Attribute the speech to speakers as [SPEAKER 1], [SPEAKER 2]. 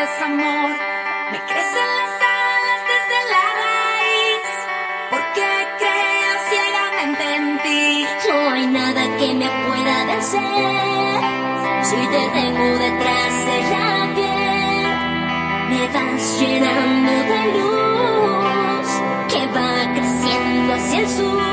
[SPEAKER 1] desamor me crecen las alas desde la raíz, porque creo ciegamente en ti.
[SPEAKER 2] No hay nada que me pueda vencer. Si te tengo detrás de la piel, me vas llenando de luz que va creciendo hacia el sur.